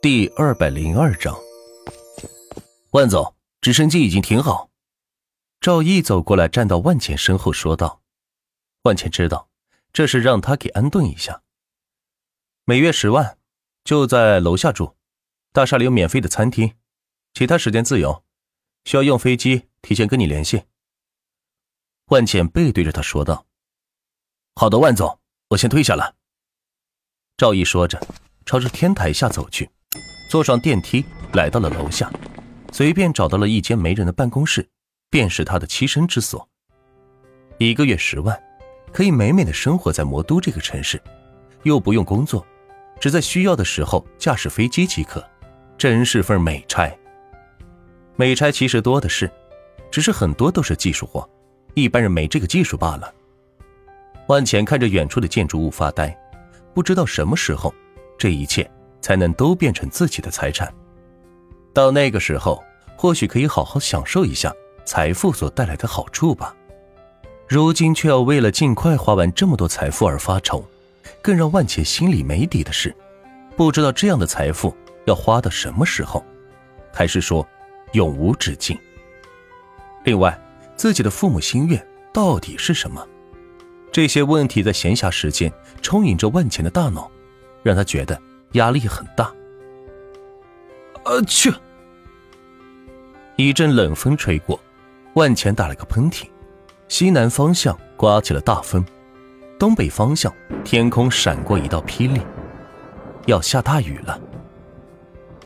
第二百零二章，万总，直升机已经停好。赵毅走过来，站到万茜身后，说道：“万茜知道，这是让他给安顿一下。每月十万，就在楼下住，大厦里有免费的餐厅，其他时间自由。需要用飞机，提前跟你联系。”万茜背对着他说道：“好的，万总，我先退下了。”赵毅说着，朝着天台下走去。坐上电梯，来到了楼下，随便找到了一间没人的办公室，便是他的栖身之所。一个月十万，可以美美的生活在魔都这个城市，又不用工作，只在需要的时候驾驶飞机即可，真是份美差。美差其实多的是，只是很多都是技术活，一般人没这个技术罢了。万钱看着远处的建筑物发呆，不知道什么时候，这一切。才能都变成自己的财产，到那个时候，或许可以好好享受一下财富所带来的好处吧。如今却要为了尽快花完这么多财富而发愁，更让万茜心里没底的是，不知道这样的财富要花到什么时候，还是说永无止境。另外，自己的父母心愿到底是什么？这些问题在闲暇时间充盈着万茜的大脑，让他觉得。压力很大。呃，去！一阵冷风吹过，万钱打了个喷嚏。西南方向刮起了大风，东北方向天空闪过一道霹雳，要下大雨了。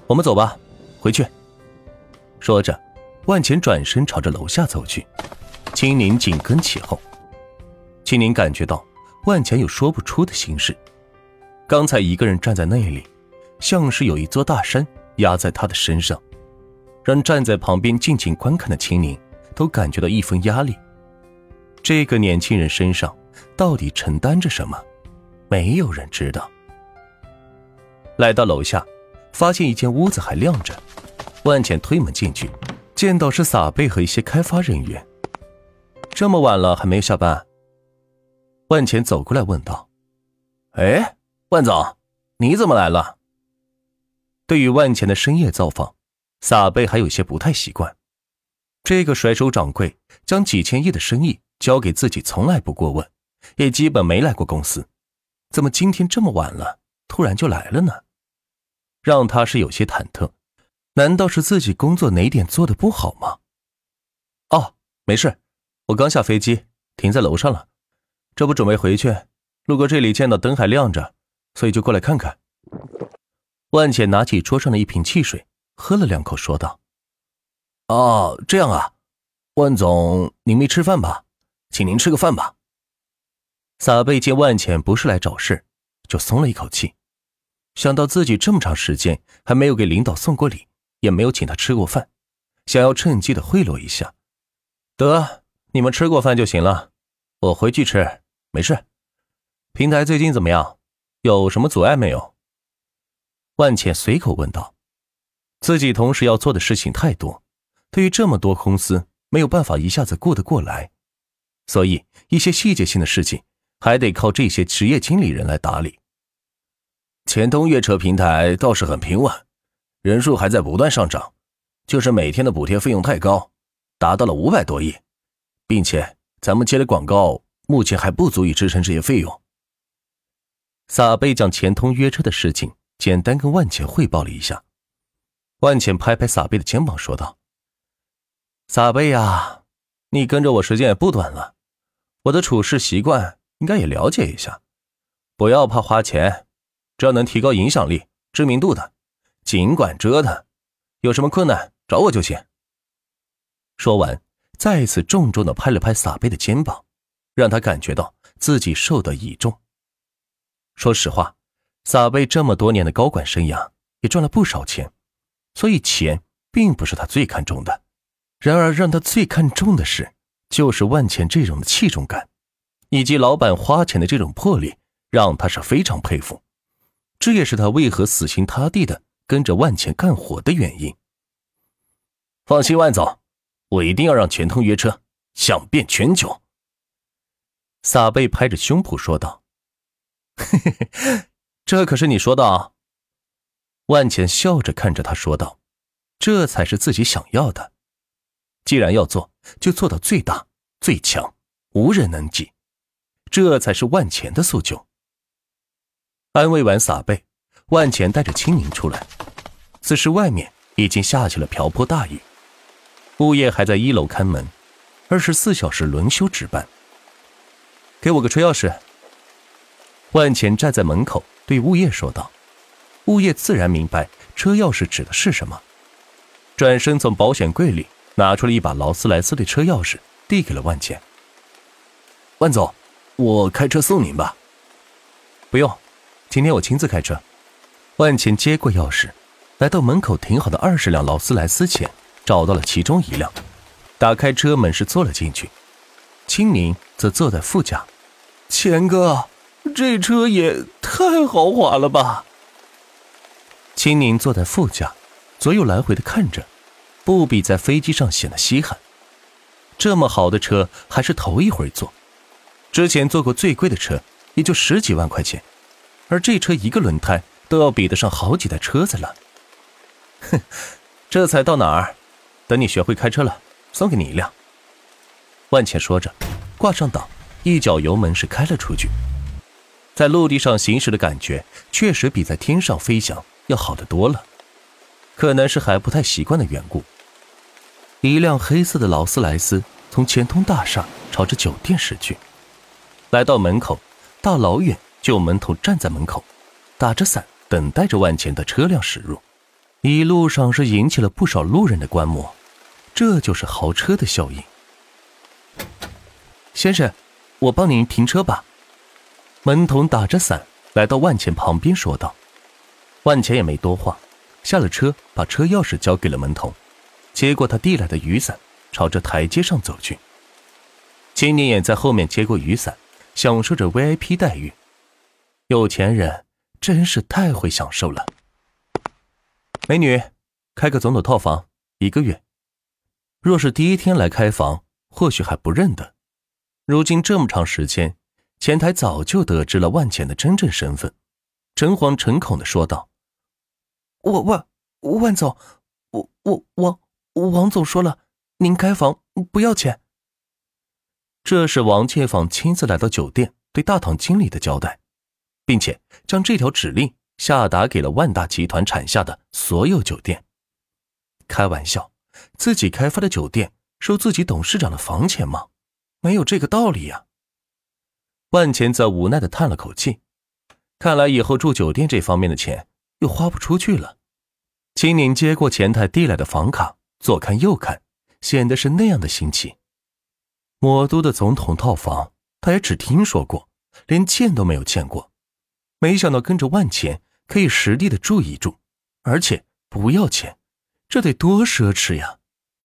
我们走吧，回去。说着，万钱转身朝着楼下走去，青宁紧跟其后。青宁感觉到万钱有说不出的心事。刚才一个人站在那里，像是有一座大山压在他的身上，让站在旁边静静观看的青柠都感觉到一分压力。这个年轻人身上到底承担着什么？没有人知道。来到楼下，发现一间屋子还亮着，万浅推门进去，见到是撒贝和一些开发人员。这么晚了还没下班？万浅走过来问道：“哎。”万总，你怎么来了？对于万钱的深夜造访，撒贝还有些不太习惯。这个甩手掌柜将几千亿的生意交给自己，从来不过问，也基本没来过公司，怎么今天这么晚了，突然就来了呢？让他是有些忐忑。难道是自己工作哪点做的不好吗？哦，没事，我刚下飞机，停在楼上了，这不准备回去，路过这里见到灯还亮着。所以就过来看看。万茜拿起桌上的一瓶汽水，喝了两口，说道：“哦，这样啊，万总，您没吃饭吧？请您吃个饭吧。”撒贝见万茜不是来找事，就松了一口气。想到自己这么长时间还没有给领导送过礼，也没有请他吃过饭，想要趁机的贿赂一下。得，你们吃过饭就行了，我回去吃，没事。平台最近怎么样？有什么阻碍没有？万茜随口问道。自己同时要做的事情太多，对于这么多公司，没有办法一下子顾得过来，所以一些细节性的事情还得靠这些职业经理人来打理。钱通阅车平台倒是很平稳，人数还在不断上涨，就是每天的补贴费用太高，达到了五百多亿，并且咱们接的广告目前还不足以支撑这些费用。撒贝将钱通约车的事情简单跟万茜汇报了一下，万茜拍拍撒贝的肩膀说道：“撒贝呀，你跟着我时间也不短了，我的处事习惯应该也了解一下，不要怕花钱，只要能提高影响力、知名度的，尽管折腾，有什么困难找我就行。”说完，再次重重的拍了拍撒贝的肩膀，让他感觉到自己受到倚重。说实话，撒贝这么多年的高管生涯也赚了不少钱，所以钱并不是他最看重的。然而，让他最看重的是，就是万钱这种的器重感，以及老板花钱的这种魄力，让他是非常佩服。这也是他为何死心塌地的跟着万钱干活的原因。放心，万总，我一定要让全通约车响遍全球。撒贝拍着胸脯说道。嘿嘿嘿，这可是你说的啊！万茜笑着看着他说道：“这才是自己想要的。既然要做，就做到最大、最强，无人能及。这才是万钱的诉求。”安慰完撒贝，万钱带着青宁出来。此时外面已经下起了瓢泼大雨，物业还在一楼看门，二十四小时轮休值班。给我个车钥匙。万钱站在门口对物业说道。物业自然明白车钥匙指的是什么，转身从保险柜里拿出了一把劳斯莱斯的车钥匙，递给了万钱。万总，我开车送您吧。不用，今天我亲自开车。万钱接过钥匙，来到门口停好的二十辆劳斯莱斯前，找到了其中一辆，打开车门是坐了进去。青宁则坐在副驾。钱哥，这车也太豪华了吧！青宁坐在副驾，左右来回的看着，不比在飞机上显得稀罕。这么好的车还是头一回坐，之前坐过最贵的车也就十几万块钱，而这车一个轮胎都要比得上好几台车子了。哼，这才到哪儿？等你学会开车了，送给你一辆。万茜说着，挂上档，一脚油门是开了出去。在陆地上行驶的感觉，确实比在天上飞翔。要好得多了，可能是还不太习惯的缘故。一辆黑色的劳斯莱斯从前通大厦朝着酒店驶去，来到门口，大老远就有门童站在门口，打着伞等待着万钱的车辆驶入。一路上是引起了不少路人的观摩，这就是豪车的效应。先生，我帮您停车吧。门童打着伞来到万钱旁边说道。万钱也没多话，下了车，把车钥匙交给了门童，接过他递来的雨伞，朝着台阶上走去。青年也在后面接过雨伞，享受着 VIP 待遇。有钱人真是太会享受了。美女，开个总统套房，一个月。若是第一天来开房，或许还不认得。如今这么长时间，前台早就得知了万钱的真正身份，诚惶诚恐的说道。我万万总，我我王王总说了，您开房不要钱。这是王建坊亲自来到酒店对大堂经理的交代，并且将这条指令下达给了万达集团产下的所有酒店。开玩笑，自己开发的酒店收自己董事长的房钱吗？没有这个道理呀。万钱则无奈的叹了口气，看来以后住酒店这方面的钱。又花不出去了。青宁接过前台递来的房卡，左看右看，显得是那样的新奇。魔都的总统套房，他也只听说过，连见都没有见过。没想到跟着万钱可以实地的住一住，而且不要钱，这得多奢侈呀！